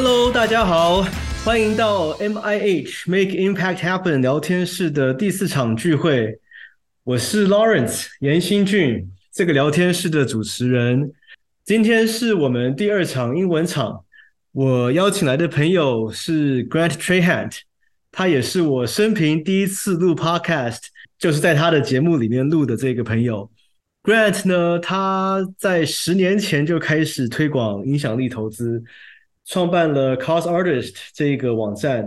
Hello，大家好，欢迎到 MIH Make Impact Happen 聊天室的第四场聚会。我是 Lawrence 严新俊，这个聊天室的主持人。今天是我们第二场英文场，我邀请来的朋友是 Grant Trahant，他也是我生平第一次录 Podcast，就是在他的节目里面录的这个朋友。Grant 呢，他在十年前就开始推广影响力投资。创办了 Cause Artist 这个网站，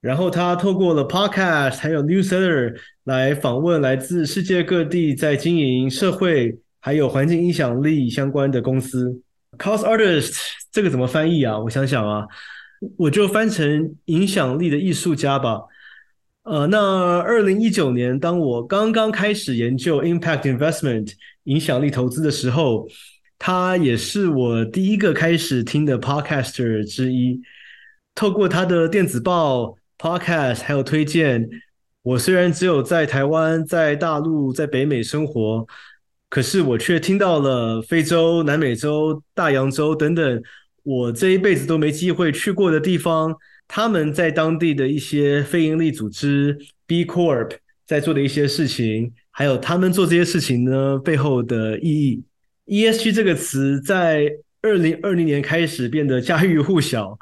然后他透过了 Podcast 还有 Newsletter 来访问来自世界各地在经营社会还有环境影响力相关的公司。Cause Artist 这个怎么翻译啊？我想想啊，我就翻成影响力的艺术家吧。呃，那二零一九年，当我刚刚开始研究 Impact Investment 影响力投资的时候。他也是我第一个开始听的 podcaster 之一。透过他的电子报、podcast 还有推荐，我虽然只有在台湾、在大陆、在北美生活，可是我却听到了非洲、南美洲、大洋洲等等我这一辈子都没机会去过的地方，他们在当地的一些非营利组织 B Corp 在做的一些事情，还有他们做这些事情呢背后的意义。ESG 这个词在二零二零年开始变得家喻户晓。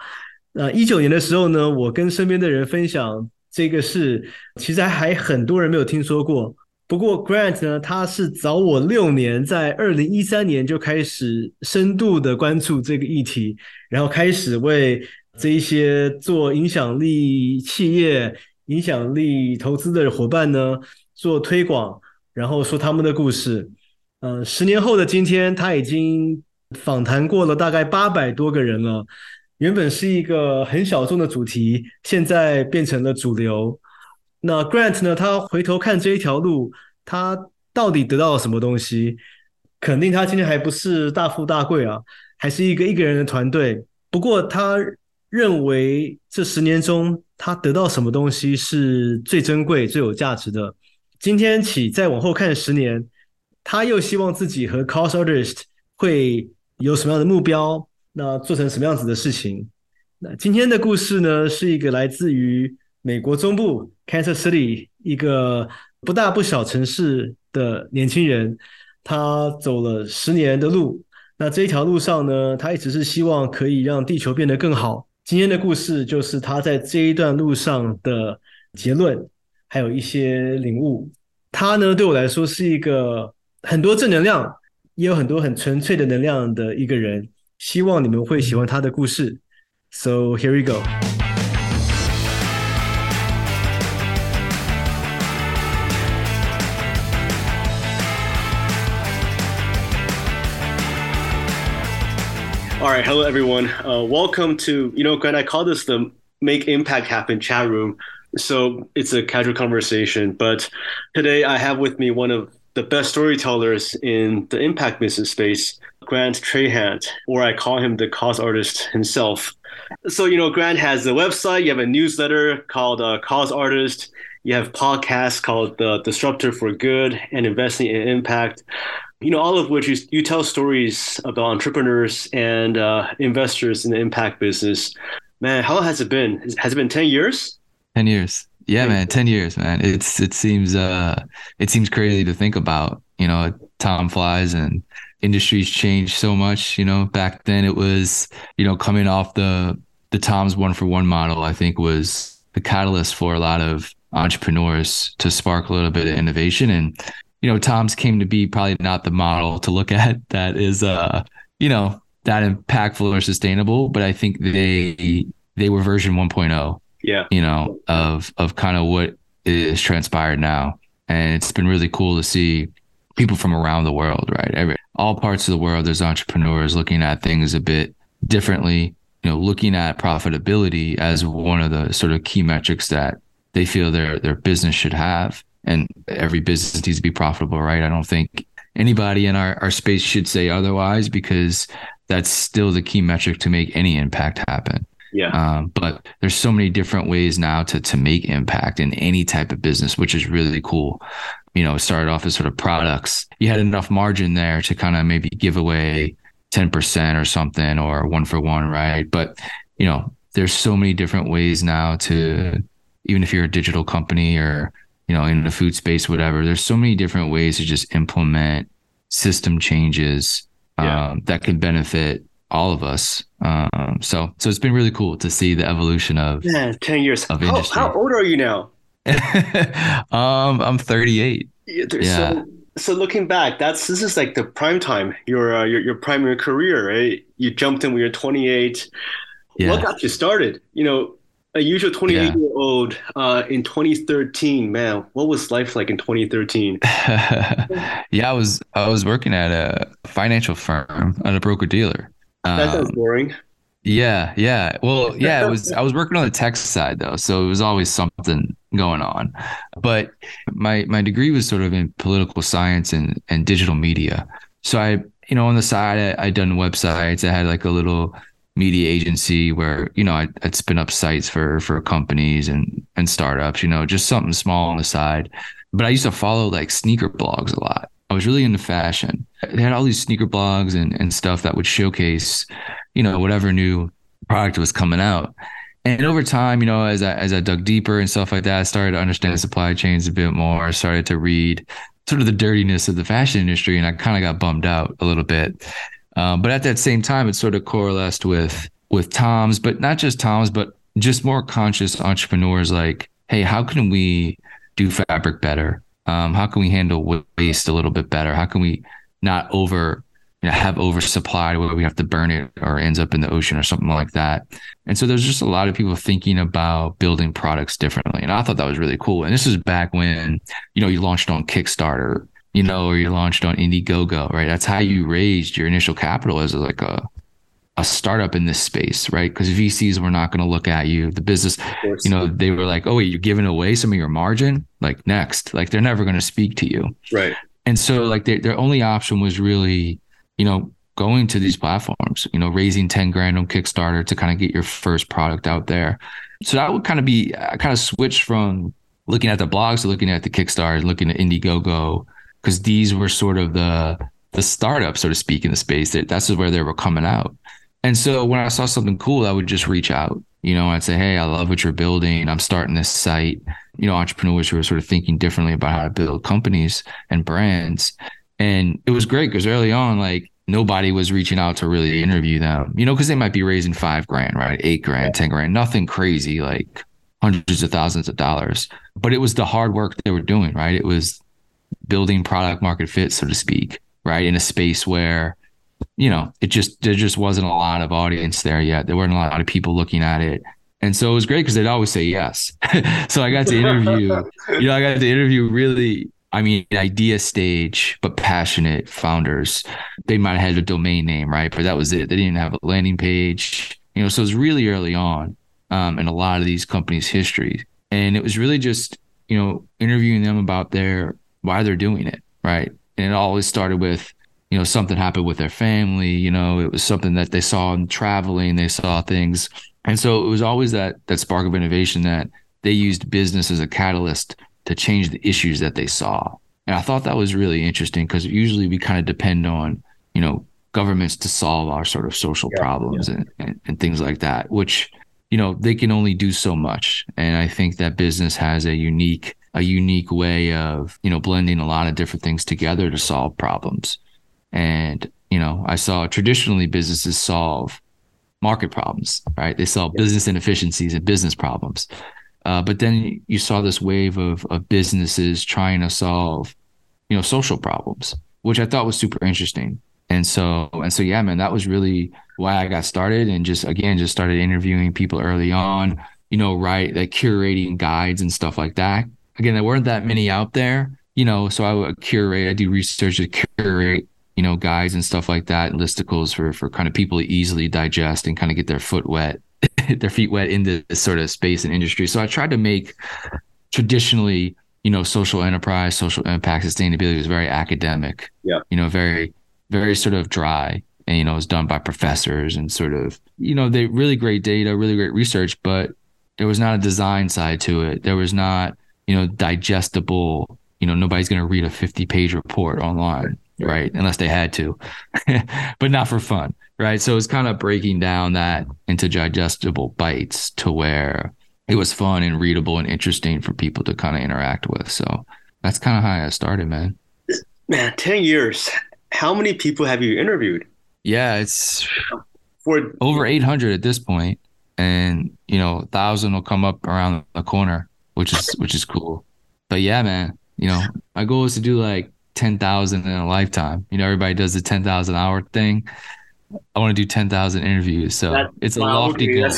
呃，一九年的时候呢，我跟身边的人分享这个事，其实还很多人没有听说过。不过 Grant 呢，他是早我六年，在二零一三年就开始深度的关注这个议题，然后开始为这一些做影响力企业、影响力投资的伙伴呢做推广，然后说他们的故事。呃，十年后的今天，他已经访谈过了大概八百多个人了。原本是一个很小众的主题，现在变成了主流。那 Grant 呢？他回头看这一条路，他到底得到了什么东西？肯定他今天还不是大富大贵啊，还是一个一个人的团队。不过他认为这十年中，他得到什么东西是最珍贵、最有价值的。今天起，再往后看十年。他又希望自己和 Cause Artist 会有什么样的目标？那做成什么样子的事情？那今天的故事呢，是一个来自于美国中部 Kansas City 一个不大不小城市的年轻人，他走了十年的路。那这一条路上呢，他一直是希望可以让地球变得更好。今天的故事就是他在这一段路上的结论，还有一些领悟。他呢，对我来说是一个。很多正能量，也有很多很纯粹的能量的一个人，希望你们会喜欢他的故事。So here we go. All right, hello everyone. Uh, welcome to you know, Grant. I call this the Make Impact Happen chat room. So it's a casual conversation, but today I have with me one of the best storytellers in the impact business space, Grant Trahant, or I call him the cause artist himself. So, you know, Grant has a website, you have a newsletter called uh, Cause Artist, you have podcasts called The Disruptor for Good and Investing in Impact, you know, all of which you, you tell stories about entrepreneurs and uh, investors in the impact business. Man, how has it been? Has it been 10 years? 10 years. Yeah, man, 10 years, man. It's it seems uh it seems crazy to think about, you know, time flies and industries change so much, you know. Back then it was, you know, coming off the the Tom's one for one model, I think was the catalyst for a lot of entrepreneurs to spark a little bit of innovation and you know, Tom's came to be probably not the model to look at that is uh, you know, that impactful or sustainable, but I think they they were version 1.0 yeah. you know of of kind of what is transpired now. And it's been really cool to see people from around the world right? Every, all parts of the world there's entrepreneurs looking at things a bit differently you know looking at profitability as one of the sort of key metrics that they feel their their business should have. And every business needs to be profitable right? I don't think anybody in our, our space should say otherwise because that's still the key metric to make any impact happen yeah. Um, but there's so many different ways now to to make impact in any type of business, which is really cool. You know, it started off as sort of products. You had enough margin there to kind of maybe give away 10% or something or one for one, right? But you know, there's so many different ways now to, even if you're a digital company or, you know, in the food space, whatever, there's so many different ways to just implement system changes Yeah. um, that can benefit all of us. Um, so, so it's been really cool to see the evolution of. Man, 10 years. Of how, industry. how old are you now? um, I'm 38. Yeah, Yeah. So, so looking back, that's this is like the prime time, your uh, your your primary career, right? You jumped in when you're 28. Yeah. What got you started? You know, a usual 28 Yeah. year old uh, in 2013, man, what was life like in 2013? yeah, I was I was working at a financial firm at a broker dealer. That sounds Um, boring. yeah, yeah. Well, yeah, it was I was working on the tech side though, so it was always something going on. But my my degree was sort of in political science and and digital media. So I, you know, on the side I, I'd done websites. I had like a little media agency where you know I'd, I'd spin up sites for for companies and and startups. You know, just something small on the side. But I used to follow like sneaker blogs a lot. I was really into fashion. They had all these sneaker blogs and and stuff that would showcase, you know, whatever new product was coming out. And over time, you know, as I as I dug deeper and stuff like that, I started to understand supply chains a bit more. I started to read sort of the dirtiness of the fashion industry, and I kind of got bummed out a little bit. Um, but at that same time, it sort of coalesced with with Tom's, but not just Tom's, but just more conscious entrepreneurs. Like, hey, how can we do fabric better? Um, how can we handle waste a little bit better? How can we not over you know, have oversupply where we have to burn it or ends up in the ocean or something like that. And so there's just a lot of people thinking about building products differently. And I thought that was really cool. And this is back when, you know, you launched on Kickstarter, you know, or you launched on Indiegogo, right? That's how you raised your initial capital as like a a startup in this space, right? Because VCs were not going to look at you. The business, you know, they were like, "Oh, wait, you're giving away some of your margin." Like next, like they're never going to speak to you right. and so like their, their only option was really you know going to these platforms you know raising 10 grand on kickstarter to kind of get your first product out there so that would kind of be i kind of switched from looking at the blogs to looking at the kickstarter looking at indiegogo because these were sort of the the startups so to speak in the space that that's where they were coming out and so when i saw something cool i would just reach out you know i'd say hey i love what you're building. I'm starting this site. You know entrepreneurs who are sort of thinking differently about how to build companies and brands. And it was great because early on like nobody was reaching out to really interview them you know because they might be raising five grand right? Eight grand ten grand nothing crazy like hundreds of thousands of dollars. But it was the hard work they were doing right? It was building product market fit so to speak right? In a space where you know it just there just wasn't a lot of audience there yet there weren't a lot of people looking at it and so it was great because they'd always say yes. so I got to interview, you know, I got to interview really, I mean, idea stage, but passionate founders. They might have had a domain name, right? But that was it. They didn't have a landing page, you know, so it was really early on um, in a lot of these companies' history. And it was really just, you know, interviewing them about their, why they're doing it, right? And it always started with, you know, something happened with their family, you know, it was something that they saw in traveling, they saw things and so it was always that that spark of innovation that they used business as a catalyst to change the issues that they saw. And I thought that was really interesting because usually we kind of depend on, you know, governments to solve our sort of social Yeah, problems And, and, and things like that, which, you know, they can only do so much. And I think that business has a unique, a unique way of, you know, blending a lot of different things together to solve problems. And, you know, I saw traditionally businesses solve market problems, right? They solve business inefficiencies and business problems. Uh, but then you saw this wave of of businesses trying to solve, you know, social problems, which I thought was super interesting. And so and so yeah, man, that was really why I got started and just again just started interviewing people early on, you know, right, like curating guides and stuff like that. Again, there weren't that many out there, you know, so I would curate, I do research to curate you know, guides and stuff like that, listicles for for kind of people to easily digest and kind of get their foot wet, their feet wet into this sort of space and industry. So I tried to make traditionally, you know, social enterprise, social impact, sustainability was very academic. Yeah. You know, very, very sort of dry. And, you know, it was done by professors and sort of, you know, they really great data, really great research, but there was not a design side to it. There was not, you know, digestible, you know, nobody's going to read a 50 page report online right? Unless they had to, but not for fun. right? So it's kind of breaking down that into digestible bites to where it was fun and readable and interesting for people to kind of interact with. So that's kind of how I started, man. Man, 10 years. How many people have you interviewed? Yeah, it's for over 800 at this point and you know, a thousand will come up around the corner, which is which is cool. But yeah, man, you know, my goal is to do like 10,000 in a lifetime. You know, everybody does the 10,000 hour thing. I want to do 10,000 interviews. So That's it's a lofty goal.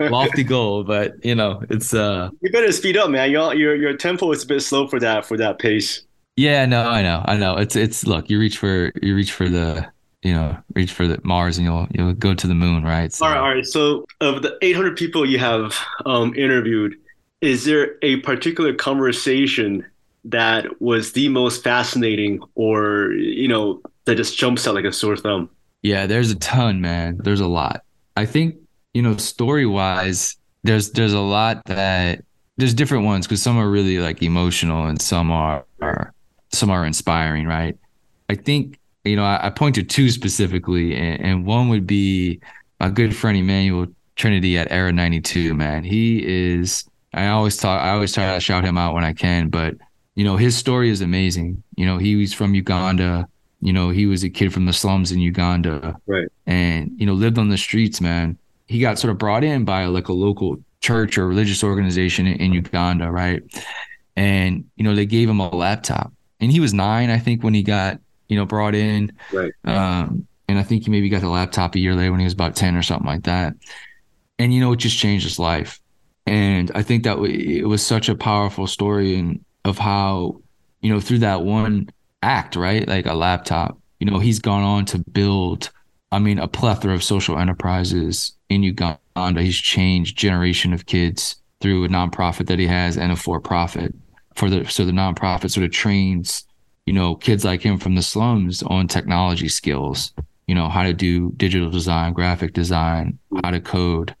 lofty goal, but you know, it's uh You better speed up, man. Your your your tempo is a bit slow for that for that pace. Yeah, no, I know. I know. It's it's look, you reach for you reach for the you know, reach for the Mars and you'll you'll go to the moon, right? So, all right, all right. So of the 800 people you have um, interviewed, is there a particular conversation that was the most fascinating, or you know, that just jumps out like a sore thumb? Yeah, there's a ton, man. There's a lot. I think you know, story wise, there's there's a lot that there's different ones because some are really like emotional and some are, are some are inspiring, right? I think you know I, I point to two specifically, and, and one would be my good friend Emmanuel Trinity at Era 92. Man, he is. I always talk. I always try to shout him out when I can, but you know his story is amazing. You know he was from Uganda you know, he was a kid from the slums in Uganda. Right. And, you know, lived on the streets, man. He got sort of brought in by like a local church or religious organization in, in Uganda, right? And, you know, they gave him a laptop. And he was nine, I think, when he got, you know, brought in. Right. Um, and I think he maybe got the laptop a year later when he was about 10 or something like that. And, you know, it just changed his life. And I think that it was such a powerful story and of how, you know, through that one act, right? Like a laptop. You know, he's gone on to build, I mean, a plethora of social enterprises in Uganda. He's changed generation of kids through a nonprofit that he has and a for-profit for the so the nonprofit sort of trains, you know, kids like him from the slums on technology skills, you know, how to do digital design, graphic design, how to code,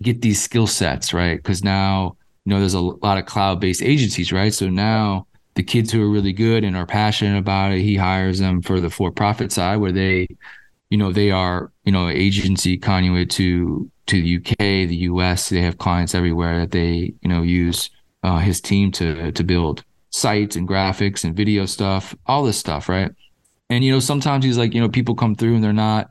get these skill sets, right? Because now, you know, there's a lot of cloud-based agencies, right? So now the kids who are really good and are passionate about it, he hires them for the for profit side where they, you know, they are, you know, agency conduit to to the UK, the US. They have clients everywhere that they, you know, use uh, his team to to build sites and graphics and video stuff, all this stuff, right? And you know, sometimes he's like, you know, people come through and they're not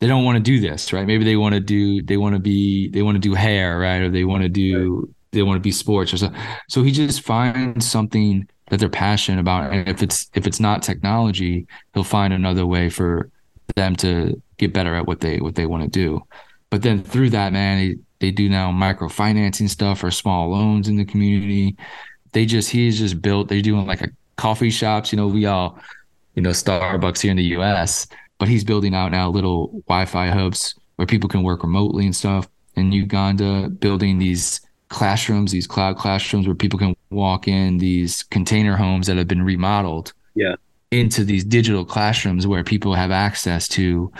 they don't want to do this, right? Maybe they want to do they want to be they want to do hair, right? Or they want to do. They want to be sports or so. So he just finds something that they're passionate about. And if it's if it's not technology, he'll find another way for them to get better at what they what they want to do. But then through that, man, they, they do now microfinancing stuff or small loans in the community. They just he's just built. They're doing like a coffee shops. You know, we all, you know, Starbucks here in the U.S. But he's building out now little Wi-Fi hubs where people can work remotely and stuff. In Uganda, building these classrooms, these cloud classrooms where people can walk in, these container homes that have been remodeled. Yeah. Into these digital classrooms where people have access to,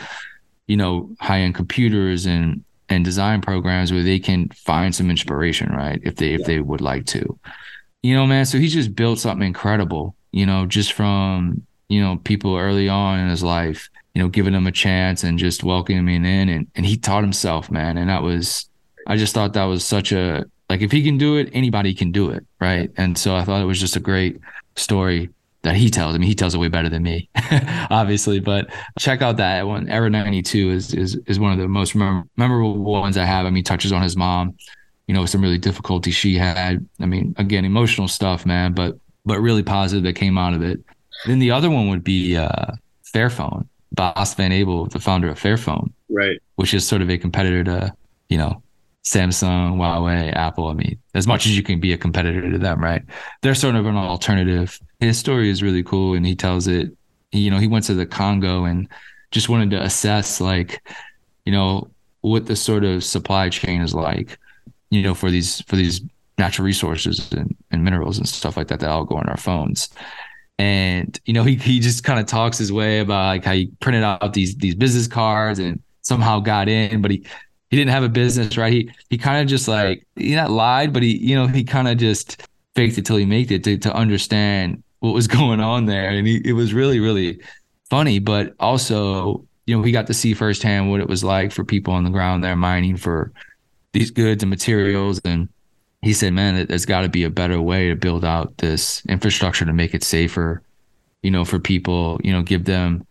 you know, high end computers and and design programs where they can find some inspiration, right? If they if they would like to. You know, man, so he's just built something incredible, you know, just from, you know, people early on in his life, you know, giving him a chance and just welcoming him in and and he taught himself, man. And that was I just thought that was such a like if he can do it, anybody can do it, right? And so I thought it was just a great story that he tells. I mean, he tells it way better than me, obviously. But check out that one. Era ninety two is is is one of the most mem- memorable ones I have. I mean, touches on his mom. You know, some really difficulty she had. I mean, again, emotional stuff, man, but but really positive that came out of it. Then the other one would be uh, Fairphone. Bas van Abel, the founder of Fairphone, right? Which is sort of a competitor to you know Samsung, Huawei, Apple. I mean, as much as you can be a competitor to them, right? They're sort of an alternative. His story is really cool, and he tells it. You know, he went to the Congo and just wanted to assess, like, you know, what the sort of supply chain is like, you know, for these for these natural resources and, and minerals and stuff like that that all go on our phones. And you know, he he just kind of talks his way about like how he printed out these these business cards and somehow got in, but he he didn't have a business, right? He he kind of just like he not lied, but he you know he kind of just faked it till he made it to to understand what was going on there, and he, it was really really funny, but also you know, we got to see firsthand what it was like for people on the ground there mining for these goods and materials. And he said, man, there's got to be a better way to build out this infrastructure to make it safer, you know, for people, you know, give them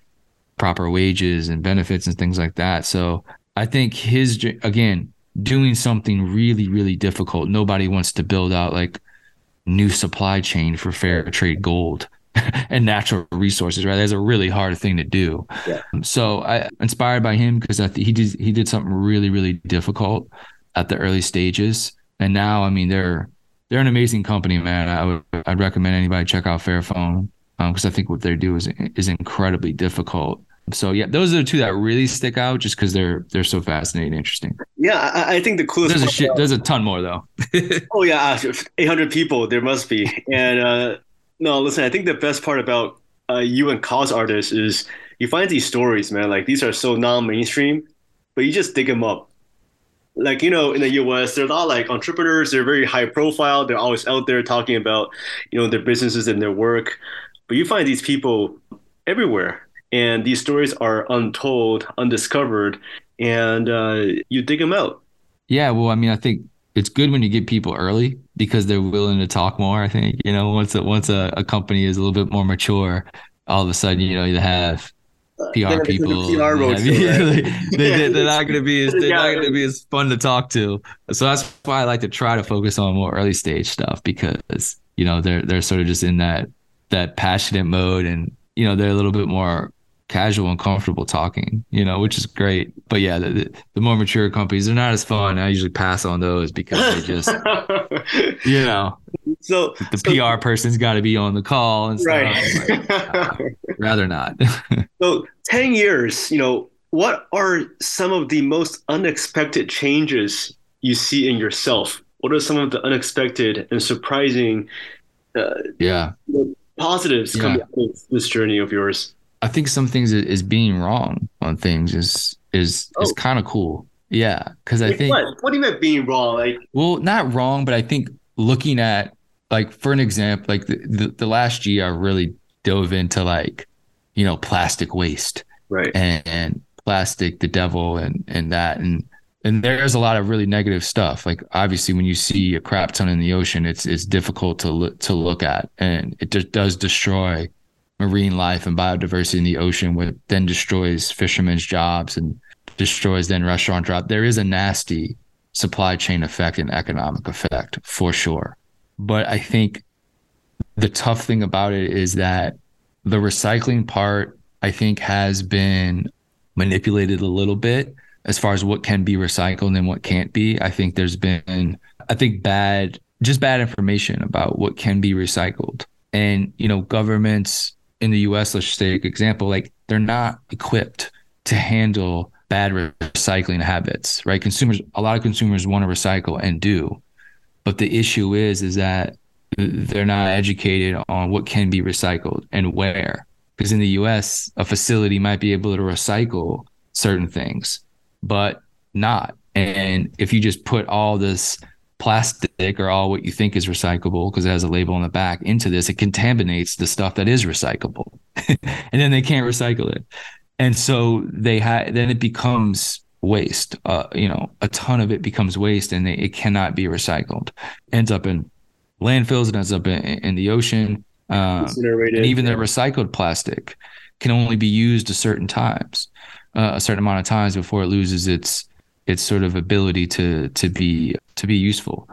proper wages and benefits and things like that. So I think his, again, doing something really, really difficult. Nobody wants to build out like new supply chain for fair trade gold and natural resources, right? That's a really hard thing to do. Yeah. So I inspired by him because th- he did he did something really, really difficult at the early stages. And now, I mean, they're they're an amazing company, man. I would I'd recommend anybody check out Fairphone because um, I think what they do is is incredibly difficult so yeah, those are the two that really stick out just because they're they're so fascinating, interesting. Yeah, I, I think the coolest. There's a shit. There's a ton more though. oh yeah, 800 people there must be. And uh, no, listen, I think the best part about uh, you and cause artists is you find these stories, man. Like these are so non-mainstream, but you just dig them up. Like you know, in the U.S., they're not like entrepreneurs. They're very high profile. They're always out there talking about you know their businesses and their work. But you find these people everywhere and these stories are untold, undiscovered, and uh, you dig them out. Yeah, well, I mean, I think it's good when you get people early because they're willing to talk more. I think you know once a, once a, a company is a little bit more mature, all of a sudden you know you have PR uh, people. PR have, right? they, they, they're not going to be as they're not going to be as fun to talk to. So that's why I like to try to focus on more early stage stuff because you know they're they're sort of just in that that passionate mode and you know they're a little bit more casual and comfortable talking, you know, which is great. But yeah, the, the more mature companies, they're not as fun. I usually pass on those because they just, you know, so the so, PR person's got to be on the call and stuff. Right. Like, rather not. so 10 years, you know, what are some of the most unexpected changes you see in yourself? What are some of the unexpected and surprising uh, yeah positives yeah. coming out of this journey of yours? I think some things is being wrong on things is is oh. is kind of cool. Yeah, because I think what? what do you mean being wrong? Like, well, not wrong, but I think looking at like for an example, like the, the, the last year, I really dove into like you know plastic waste, right, and, and plastic, the devil, and and that, and and there's a lot of really negative stuff. Like obviously, when you see a crap ton in the ocean, it's it's difficult to look to look at, and it just does destroy marine life and biodiversity in the ocean, which then destroys fishermen's jobs and destroys then restaurant drop. There is a nasty supply chain effect and economic effect for sure. But I think the tough thing about it is that the recycling part, I think, has been manipulated a little bit as far as what can be recycled and what can't be. I think there's been, I think, bad, just bad information about what can be recycled. And, you know, governments in the US, let's just take example, like they're not equipped to handle bad recycling habits, right? Consumers, a lot of consumers want to recycle and do. But the issue is, is that they're not educated on what can be recycled and where. Because in the US, a facility might be able to recycle certain things, but not. And if you just put all this plastic or all what you think is recyclable because it has a label on the back into this, it contaminates the stuff that is recyclable. and then they can't recycle it. And so they had then it becomes waste. Uh, you know, a ton of it becomes waste and they, it cannot be recycled. Ends up in landfills, it ends up in, in the ocean. Um, and even the recycled plastic can only be used a certain times, uh, a certain amount of times before it loses its its sort of ability to to be to be useful.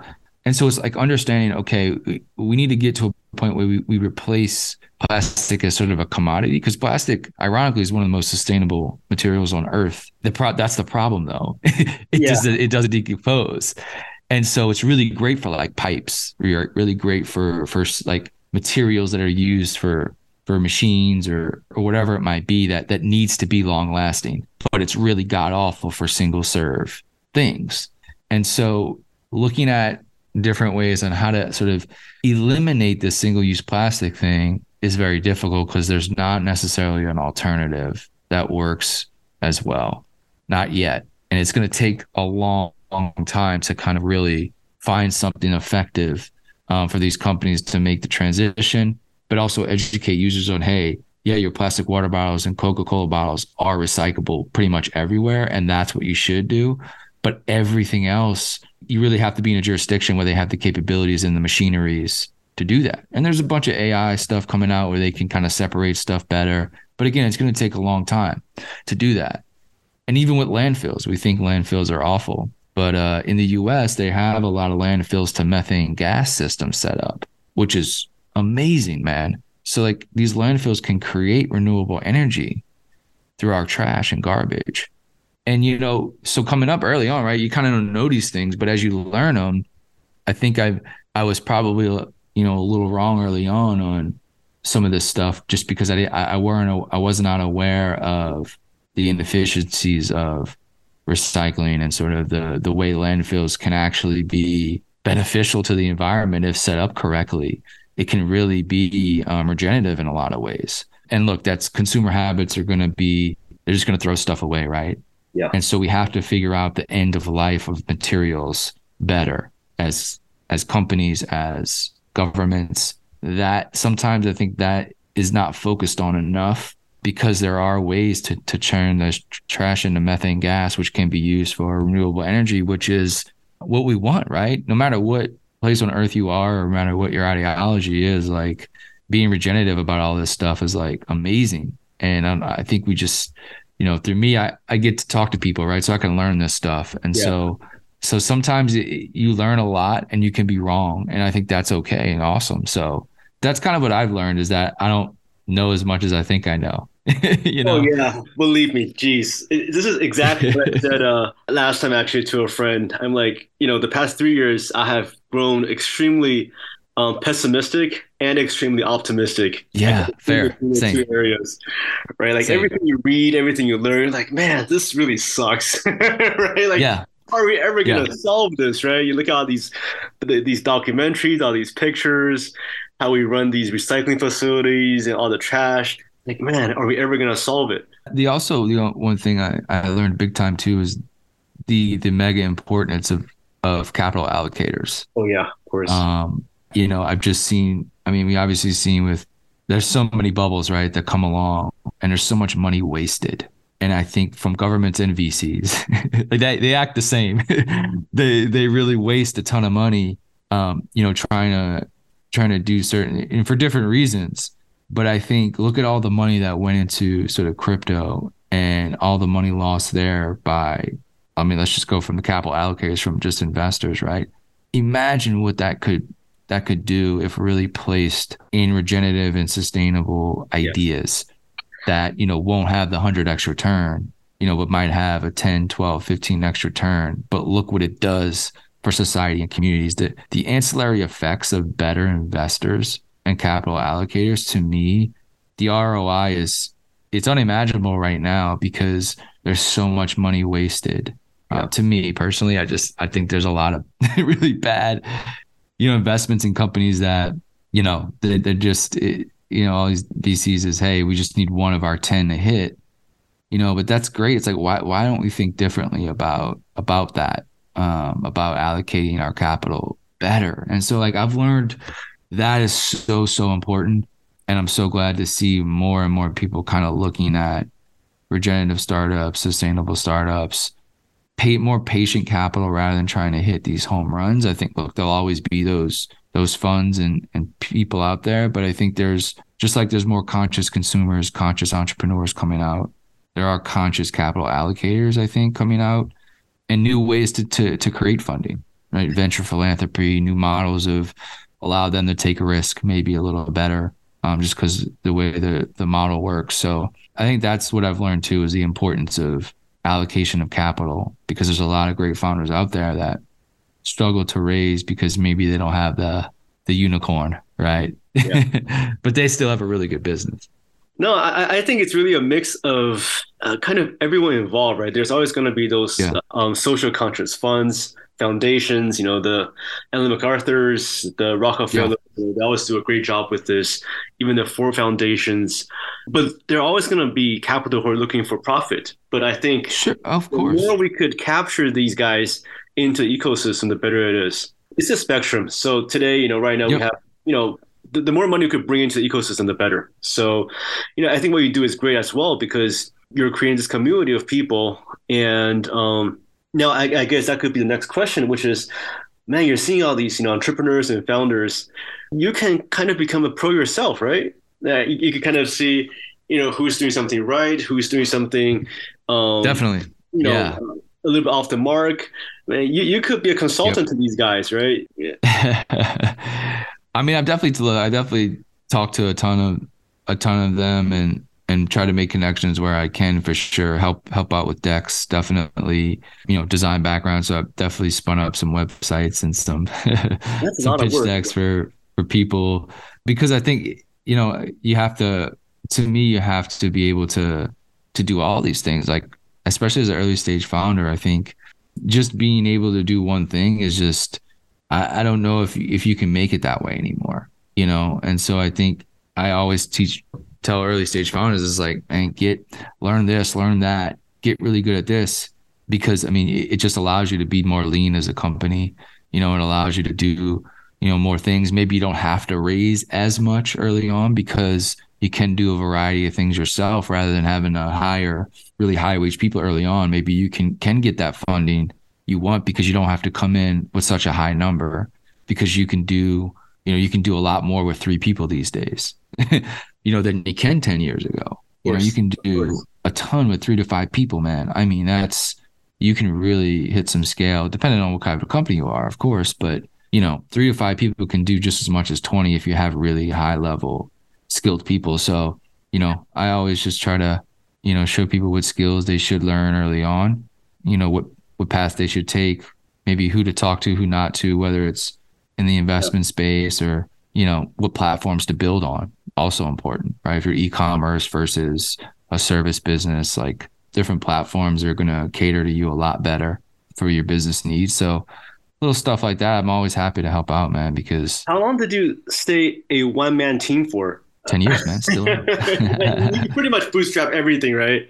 And so it's like understanding, okay, we need to get to a point where we, we replace plastic as sort of a commodity because plastic, ironically, is one of the most sustainable materials on earth. The pro- that's the problem though. it yeah. just it doesn't decompose. And so it's really great for like pipes, really great for for like materials that are used for for machines or or whatever it might be that that needs to be long lasting but it's really god awful for single serve things. And so looking at different ways on how to sort of eliminate this single use plastic thing is very difficult because there's not necessarily an alternative that works as well. Not yet. And it's going to take a long, long time to kind of really find something effective um, for these companies to make the transition but also educate users on hey yeah, your plastic water bottles and Coca Cola bottles are recyclable pretty much everywhere. And that's what you should do. But everything else, you really have to be in a jurisdiction where they have the capabilities and the machineries to do that. And there's a bunch of AI stuff coming out where they can kind of separate stuff better. But again, it's going to take a long time to do that. And even with landfills, we think landfills are awful. But uh, in the US, they have a lot of landfills to methane gas systems set up, which is amazing, man. So, like, these landfills can create renewable energy through our trash and garbage. And, you know, so coming up early on, right, you kind of don't know these things, but as you learn them, I think I've, I was probably, you know, a little wrong early on on some of this stuff just because I, I weren't, I was not aware of the inefficiencies of recycling and sort of the the way landfills can actually be beneficial to the environment if set up correctly. It can really be um, regenerative in a lot of ways. And look, that's consumer habits are going to be they're just going to throw stuff away, right? Yeah. And so we have to figure out the end of life of materials better as as companies, as governments. That sometimes I think that is not focused on enough because there are ways to, to turn the trash into methane gas, which can be used for renewable energy, which is what we want, right? No matter what place on earth you are, or no matter what your ideology is, like being regenerative about all this stuff is like amazing. And I, I think we just, you know, through me, I, I get to talk to people, right? So I can learn this stuff. And yeah. so, so sometimes it, you learn a lot and you can be wrong. And I think that's okay and awesome. So that's kind of what I've learned is that I don't know as much as I think I know. you know? Oh yeah, believe me, jeez, this is exactly what I said uh, last time actually to a friend. I'm like, you know, the past three years I have grown extremely um, pessimistic and extremely optimistic. Yeah, fair. Same. Two areas, right? Like Same. everything you read, everything you learn, like man, this really sucks, right? Like, yeah. Are we ever gonna yeah. solve this? Right? You look at all these these documentaries, all these pictures, how we run these recycling facilities and all the trash like, man, are we ever gonna solve it? The also, you know, one thing I, I learned big time too is the the mega importance of of capital allocators. Oh yeah, of course. Um, you know, I've just seen. I mean, we obviously seen with there's so many bubbles right that come along, and there's so much money wasted. And I think from governments and VCs, like they they act the same. they they really waste a ton of money. Um, you know, trying to trying to do certain and for different reasons. But I think look at all the money that went into sort of crypto and all the money lost there by, I mean, let's just go from the capital allocators from just investors, right? Imagine what that could that could do if really placed in regenerative and sustainable ideas that you know won't have the 100x return you know but might have a 10 12 15x return. But look what it does for society and communities. The the ancillary effects of better investors and capital allocators, to me, the ROI is it's unimaginable right now because there's so much money wasted. Uh, yeah. Uh, to me personally, I just I think there's a lot of really bad, you know, investments in companies that you know they, they're just it, you know all these VCs is hey we just need one of our ten to hit, you know, but that's great. It's like why why don't we think differently about about that um, about allocating our capital better? And so like I've learned that is so so important. And i'm so glad to see more and more people kind of looking at regenerative startups sustainable startups pay more patient capital rather than trying to hit these home runs. I think look there'll always be those those funds and and people out there but i think there's just like there's more conscious consumers conscious entrepreneurs coming out there are conscious capital allocators i think coming out and new ways to to, to create funding right? Venture philanthropy new models of allow them to take a risk maybe a little better um, just because the way the, the model works. So I think that's what I've learned too is the importance of allocation of capital because there's a lot of great founders out there that struggle to raise because maybe they don't have the the unicorn, right? Yeah. but they still have a really good business. No, I, I think it's really a mix of uh, kind of everyone involved, right? There's always going to be those yeah. um, social conscious funds foundations, you know, the Ellen MacArthur's, the Rockefeller, yeah. they always do a great job with this, even the Ford foundations. But they're always going to be capital who are looking for profit. But I think sure, of course. the more we could capture these guys into ecosystem, the better it is. It's a spectrum. So today, you know, right now we have, you know, the, the more money you could bring into the ecosystem, the better. So, you know, I think what you do is great as well because you're creating this community of people. And um, now I, I guess that could be the next question, which is, man, you're seeing all these, you know, entrepreneurs and founders. You can kind of become a pro yourself, right? Uh, you, you can kind of see, you know, who's doing something right, who's doing something, um, definitely, you know, yeah. a little bit off the mark. Man, you you could be a consultant yep. to these guys, right? Yeah. I mean, I've definitely, I definitely talked to a ton of, a ton of them, and and try to make connections where I can for sure. Help help out with decks, definitely. You know, design background, so I've definitely spun up some websites and some some pitch decks for for people because I think you know you have to. To me, you have to be able to to do all these things. Like especially as an early stage founder, I think just being able to do one thing is just I, I don't know if if you can make it that way anymore. You know, and so I think I always teach tell early stage founders is like, and get learn this, learn that, get really good at this. Because I mean, it, it just allows you to be more lean as a company. You know, it allows you to do, you know, more things. Maybe you don't have to raise as much early on because you can do a variety of things yourself rather than having to hire really high wage people early on. Maybe you can can get that funding you want because you don't have to come in with such a high number because you can do, you know, you can do a lot more with three people these days. you know, than you can 10 years ago. You know, you can do a ton with three to five people, man. I mean, that's, you can really hit some scale depending on what kind of company you are, of course. But, you know, three to five people can do just as much as 20 if you have really high level skilled people. So, you know, I always just try to, you know, show people what skills they should learn early on, you know, what, what path they should take, maybe who to talk to, who not to, whether it's in the investment space or, you know, what platforms to build on also important, right? If you're e-commerce versus a service business, like different platforms are going to cater to you a lot better for your business needs. So little stuff like that, I'm always happy to help out, man, because How long did you stay a one man team for? 10 years, man. Still. you pretty much bootstrap everything, right?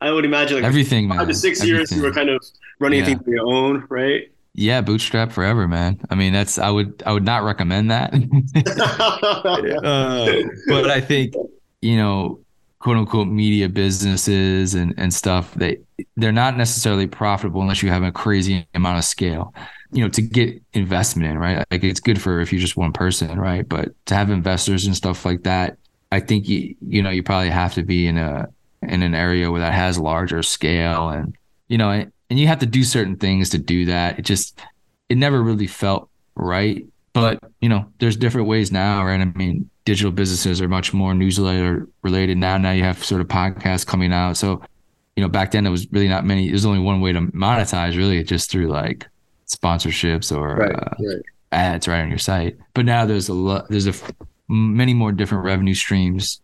I would imagine like everything, man. Five to six everything. years, you were kind of running yeah. things on your own, right? Yeah, bootstrap forever, man. I mean, that's I would I would not recommend that. uh, but I think you know, quote unquote media businesses and and stuff they they're not necessarily profitable unless you have a crazy amount of scale. You know, to get investment in, right? Like it's good for if you're just one person, right? But to have investors and stuff like that, I think you you know you probably have to be in a in an area where that has larger scale and you know and you have to do certain things to do that. It just it never really felt right. But you know, there's different ways now, right? I mean, digital businesses are much more newsletter related now. Now you have sort of podcasts coming out. So, you know, back then there was really not many. There's only one way to monetize, really, just through like sponsorships or right, uh, right. ads right on your site. But now there's a lot. There's a many more different revenue streams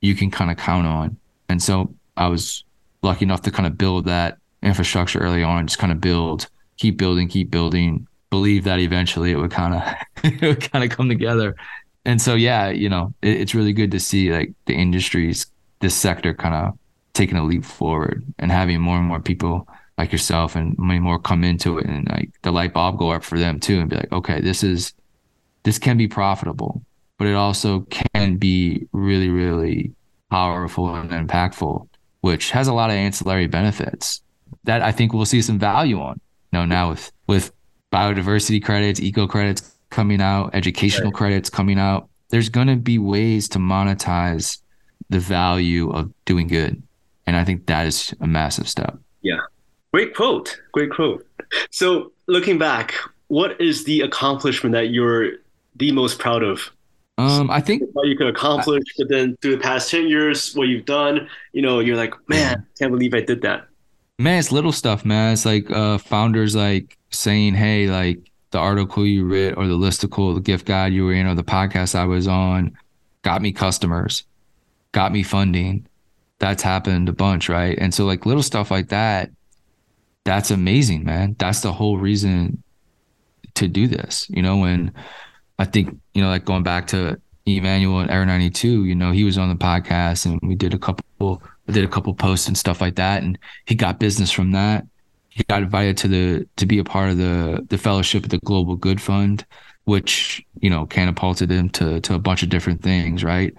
you can kind of count on. And so I was lucky enough to kind of build that infrastructure early on, just kind of build, keep building, keep building, believe that eventually it would kind of it would kind of come together. And so yeah, you know, it, it's really good to see like the industries, this sector kind of taking a leap forward and having more and more people like yourself and many more come into it and like the light bulb go up for them too and be like, okay, this is this can be profitable, but it also can be really, really powerful and impactful, which has a lot of ancillary benefits that I think we'll see some value on. You know, now with with biodiversity credits, eco credits coming out, educational right. credits coming out, there's going to be ways to monetize the value of doing good, and I think that is a massive step. Yeah, great quote. Great quote. So, looking back, what is the accomplishment that you're the most proud of? Um, I think what you could accomplish, I, but then through the past ten years, what you've done, you know, you're like, man, can't believe I did that man, it's little stuff, man. It's like uh, founders like saying, hey, like the article you read or the listicle, the gift guide you were in, or the podcast I was on got me customers, got me funding. That's happened a bunch, right? And so like little stuff like that, that's amazing, man. That's the whole reason to do this. You know, when I think, you know, like going back to Emmanuel and Era 92, you know, he was on the podcast and we did a couple I did a couple posts and stuff like that, and he got business from that. He got invited to the to be a part of the the fellowship of the Global Good Fund which you know catapulted him to to a bunch of different things, right?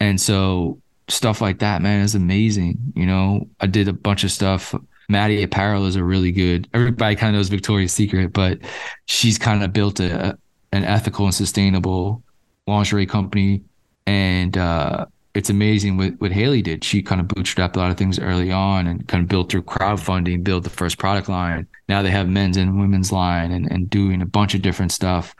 And so stuff like that, man, is amazing. You know, I did a bunch of stuff. Madi Apparel is a really good. Everybody kind of knows Victoria's Secret, but she's kind of built a an ethical and sustainable lingerie company, and uh, it's amazing what what Haley did. She kind of bootstrapped a lot of things early on and kind of built through crowdfunding, built the first product line. Now they have men's and women's line and and doing a bunch of different stuff,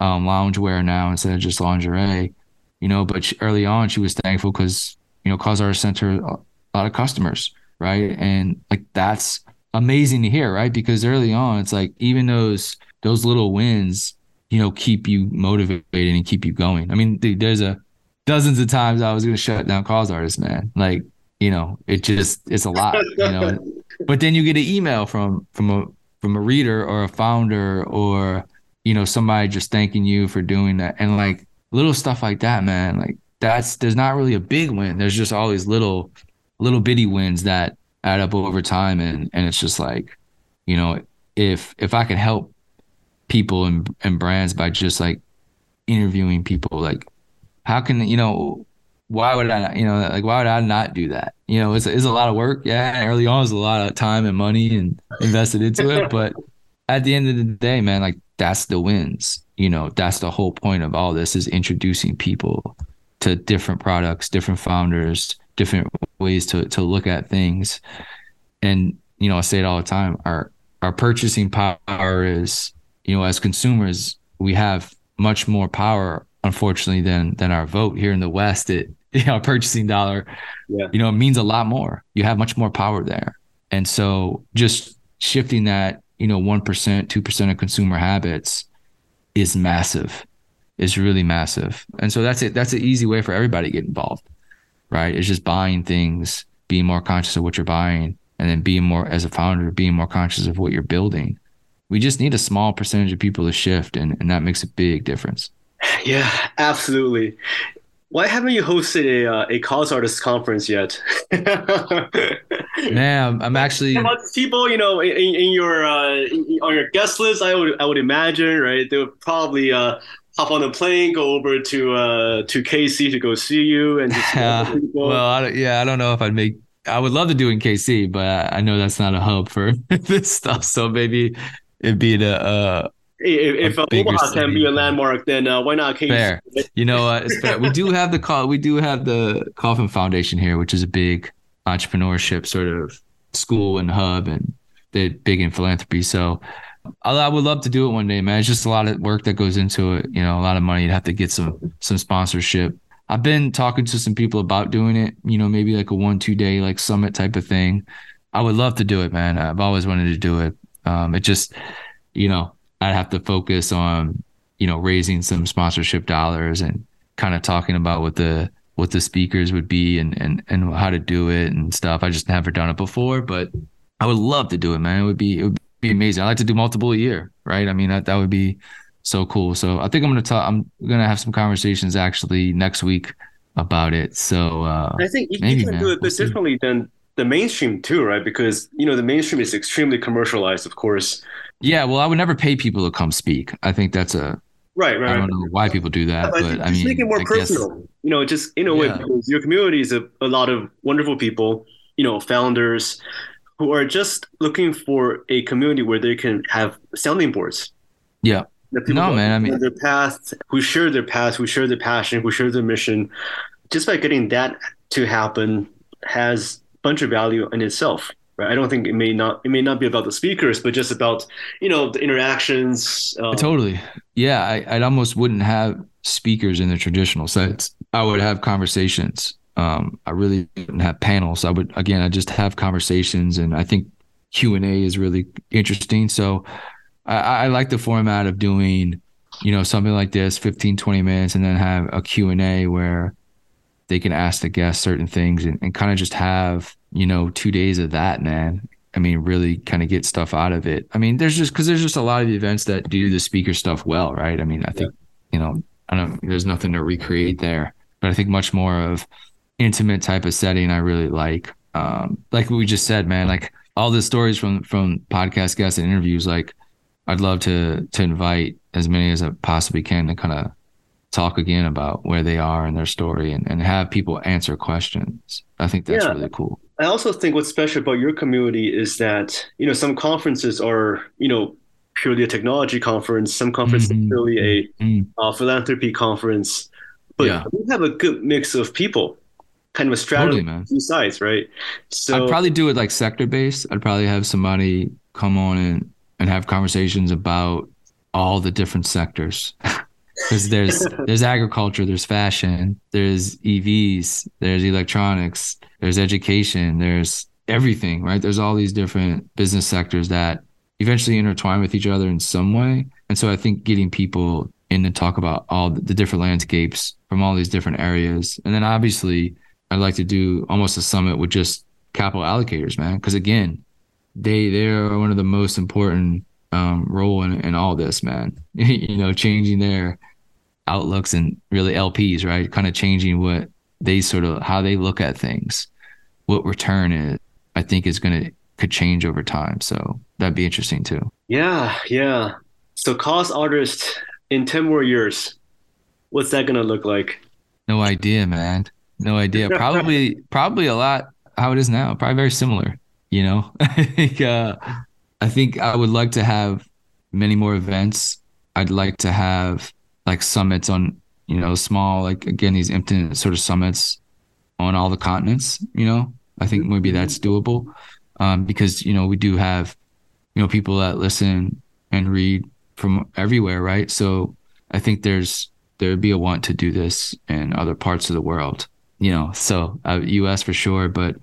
um, loungewear now instead of just lingerie, you know. But she, early on, she was thankful because you know CauseArtist sent her a lot of customers, right? And like that's amazing to hear, right? Because early on, it's like even those those little wins you know, keep you motivated and keep you going. I mean, there's a dozens of times I was going to shut down CauseArtists, man. Like, you know, it just it's a lot, you know. but then you get an email from from a from a reader or a founder or you know somebody just thanking you for doing that and like little stuff like that, man. Like that's there's not really a big win. There's just all these little little bitty wins that add up over time. And and it's just like, you know, if if I can help people and, and brands by just like interviewing people like how can you know why would i you know like why would i not do that? You know it's, it's a lot of work. Yeah. Early on it's a lot of time and money and invested into it. But at the end of the day man like that's the wins. You know that's the whole point of all this is introducing people to different products different founders different ways to to look at things and you know i say it all the time our our purchasing power is you know, as consumers, we have much more power, unfortunately, than than our vote here in the West. It you know, purchasing dollar, yeah. you know, it means a lot more. You have much more power there, and so just shifting that, you know, one percent, two percent of consumer habits is massive, is really massive, and so that's it. That's an easy way for everybody to get involved, right? It's just buying things, being more conscious of what you're buying, and then being more as a founder, being more conscious of what you're building. We just need a small percentage of people to shift and, and that makes a big difference. Yeah absolutely. Why haven't you hosted a uh, a CauseArtist conference yet? Man i'm actually people you know in, in your uh, on your guest list i would i would imagine right? They would probably uh, hop on a plane, go over to uh, to KC to go see you, and just yeah. well, I yeah, I don't know if I'd make. I would love to do in KC, but I know that's not a hub for this stuff. So maybe it'd be the uh if, if Omaha can be a landmark, then uh, why not KC? Fair. You know, uh, it's fair. we do have the call. We do have the Kauffman Foundation here, which is a big entrepreneurship sort of school and hub, and they're big in philanthropy. So I, would love to do it one day, man. It's just a lot of work that goes into it. You know, a lot of money. You'd have to get some some sponsorship. I've been talking to some people about doing it. You know, maybe like a one two day like summit type of thing. I would love to do it, man. I've always wanted to do it. Um, it just, you know, I'd have to focus on, you know, raising some sponsorship dollars and kind of talking about what the what the speakers would be and and and how to do it and stuff. I just never done it before, but I would love to do it, man. It would be it would be amazing. I like to do multiple a year, right? I mean, that that would be so cool. So I think I'm gonna talk. I'm gonna have some conversations actually next week about it. So uh, I think you, maybe, you can man. do it we'll differently see. than the mainstream too, right? Because you know the mainstream is extremely commercialized, of course. Yeah, well, I would never pay people to come speak. I think that's a right, right. I don't know why people do that, yeah, but, I mean, make it more I personal. Guess, you know, just in a way, because your community is a, a lot of wonderful people. You know, founders who are just looking for a community where they can have sounding boards. Yeah. no, man. I mean, their path, who share their path, who share their passion, who share their mission. Just by getting that to happen has a bunch of value in itself. Right? I don't think it may not it may not be about the speakers, but just about you know the interactions. Um, totally, yeah. I I almost wouldn't have speakers in the traditional sense. I would have conversations. Um, I really wouldn't have panels. I would again, I just have conversations, and I think Q and A is really interesting. So I, I like the format of doing you know something like this 15 20 minutes and then have a q&a where they can ask the guests certain things and, and kind of just have you know two days of that man i mean really kind of get stuff out of it i mean there's just because there's just a lot of events that do the speaker stuff well right i mean i think yeah. you know i don't there's nothing to recreate there but i think much more of intimate type of setting i really like um like we just said man like all the stories from from podcast guests and interviews like i'd love to to invite as many as I possibly can to kind of talk again about where they are in their story and, and have people answer questions. I think that's Yeah. really cool. I also think what's special about your community is that you know some conferences are you know purely a technology conference, some conferences Mhm. are purely a Mm. uh, philanthropy conference, but Yeah. we have a good mix of people, kind of a Totally, strategy man. two sides, right? So I'd probably do it like sector based. I'd probably have somebody come on and, and have conversations about all the different sectors. Because there's there's agriculture, there's fashion, there's EVs, there's electronics, there's education, there's everything, right? There's all these different business sectors that eventually intertwine with each other in some way. And so I think getting people in to talk about all the different landscapes from all these different areas. And then obviously I'd like to do almost a summit with just capital allocators, man. Because again, they they are one of the most important um, role in, in all this, man. you know, changing their outlooks and really LPs, right? Kind of changing what they sort of how they look at things, what return is. I think is gonna could change over time. So that'd be interesting too. yeah, yeah. So CauseArtist in ten more years, what's that gonna look like? No idea, man. No idea. Probably probably a lot how it is now. Probably very similar. You know, I think uh, I think I would like to have many more events. I'd like to have like summits on you know small like again these infinite sort of summits on all the continents. You know, I think maybe that's doable um, because you know we do have you know people that listen and read from everywhere, right? So I think there's there'd be a want to do this in other parts of the world. You know, so uh, U.S. for sure, but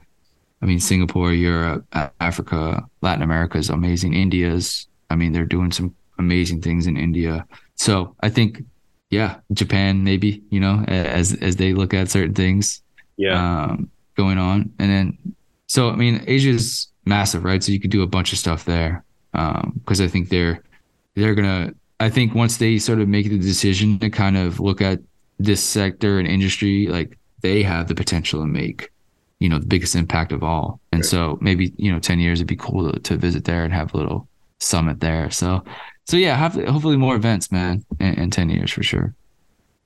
I mean Singapore, Europe, Africa, Latin America is amazing. India's, I mean, they're doing some amazing things in India. So I think, yeah, Japan maybe, you know, as as they look at certain things Yeah, um, going on. And then, so I mean, Asia's massive, right? So you could do a bunch of stuff there because I think they're they're gonna. I think once they sort of make the decision to kind of look at this sector and industry, like they have the potential to make, you know, the biggest impact of all. And so maybe you know, ten years it'd be cool to, to visit there and have a little summit there. So, so yeah, have, hopefully more events, man, in, in ten years for sure.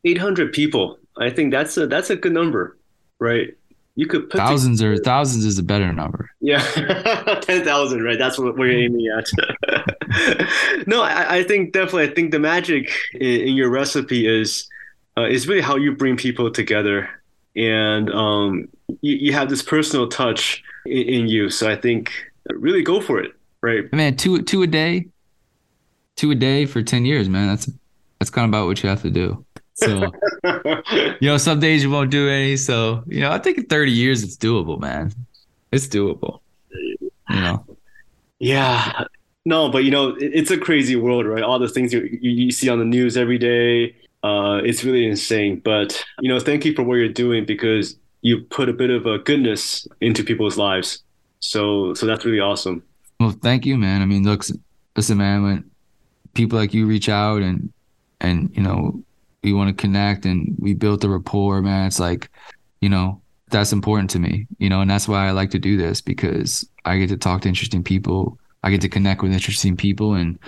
eight hundred people. I think that's a that's a good number, right? You could put Thousands or thousands is a better number. Yeah, ten thousand, right? That's what we're aiming at. no, I, I think definitely. I think the magic in, in your recipe is uh, is really how you bring people together, and um, you, you have this personal touch in, in you. So I think really go for it, right? man two two a day two a day for 10 years man that's that's kind of about what you have to do so you know some days you won't do any so you know i think in 30 years it's doable man it's doable you know Yeah. No, but you know, it, it's a crazy world, right? All the things you, you, you see on the news every day. Uh, it's really insane. But, you know, thank you for what you're doing because you put a bit of a goodness into people's lives. So, so that's really awesome. well thank you man i mean look listen man when people like you reach out and and you know we want to connect and we built the rapport man it's like you know that's important to me you know and that's why i like to do this because i get to talk to interesting people i get to connect with interesting people and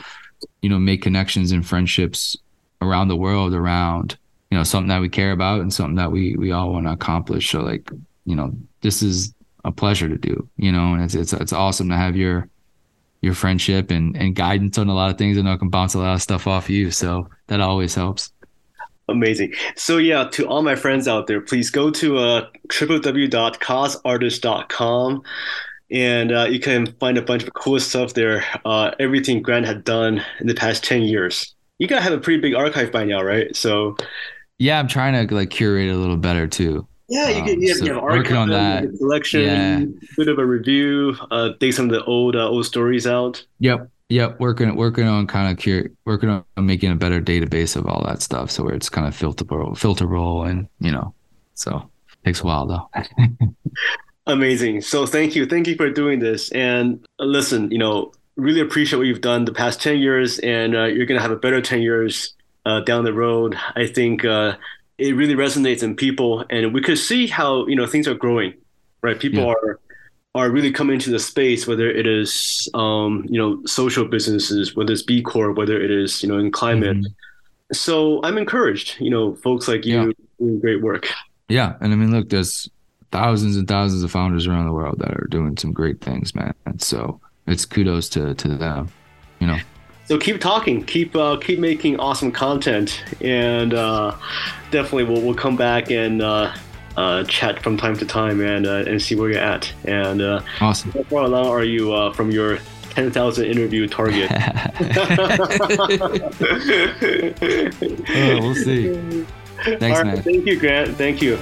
you know make connections and friendships around the world around you know something that we care about and something that we we all want to accomplish so like you know this is a pleasure to do you know and it's it's, it's awesome to have your your friendship and, and guidance on a lot of things. Know I can bounce a lot of stuff off you. So that always helps. Amazing. So yeah, to all my friends out there, please go to uh, www.causeartist.com and uh, you can find a bunch of cool stuff there. Uh, everything Grant had done in the past 10 years. You gotta have a pretty big archive by now, right? So Yeah, I'm trying to like curate it a little better too. Yeah, you can Um, you have, so you have working on archive, that. collection, Yeah. bit of a review, uh, dig some of the old uh, old stories out. Yep. Yep. Working working on kind of cure working on making a better database of all that stuff so where it's kind of filterable filterable and you know. So takes a while though. Amazing. So thank you, thank you for doing this. And uh, listen, you know, really appreciate what you've done the past ten years, and uh, you're gonna have a better ten years uh, down the road. I think uh, it really resonates in people, and we could see how you know things are growing. Right, people Yeah. are are really coming into the space, whether it is um, you know social businesses, whether it's B Corp, whether it is you know in climate. Mm-hmm. So I'm encouraged. You know, folks like you yeah. doing great work. Yeah, and I mean, look, there's thousands and thousands of founders around the world that are doing some great things, man. And so it's kudos to to them. You know. So keep talking, keep uh, keep making awesome content, and uh, definitely we'll we'll come back and. Uh, uh, chat from time to time and uh, and see where you're at. And uh, awesome. How far along are you uh, from your 10,000 interview target? oh, we'll see. Thanks, man. Thank you, Grant. Thank you.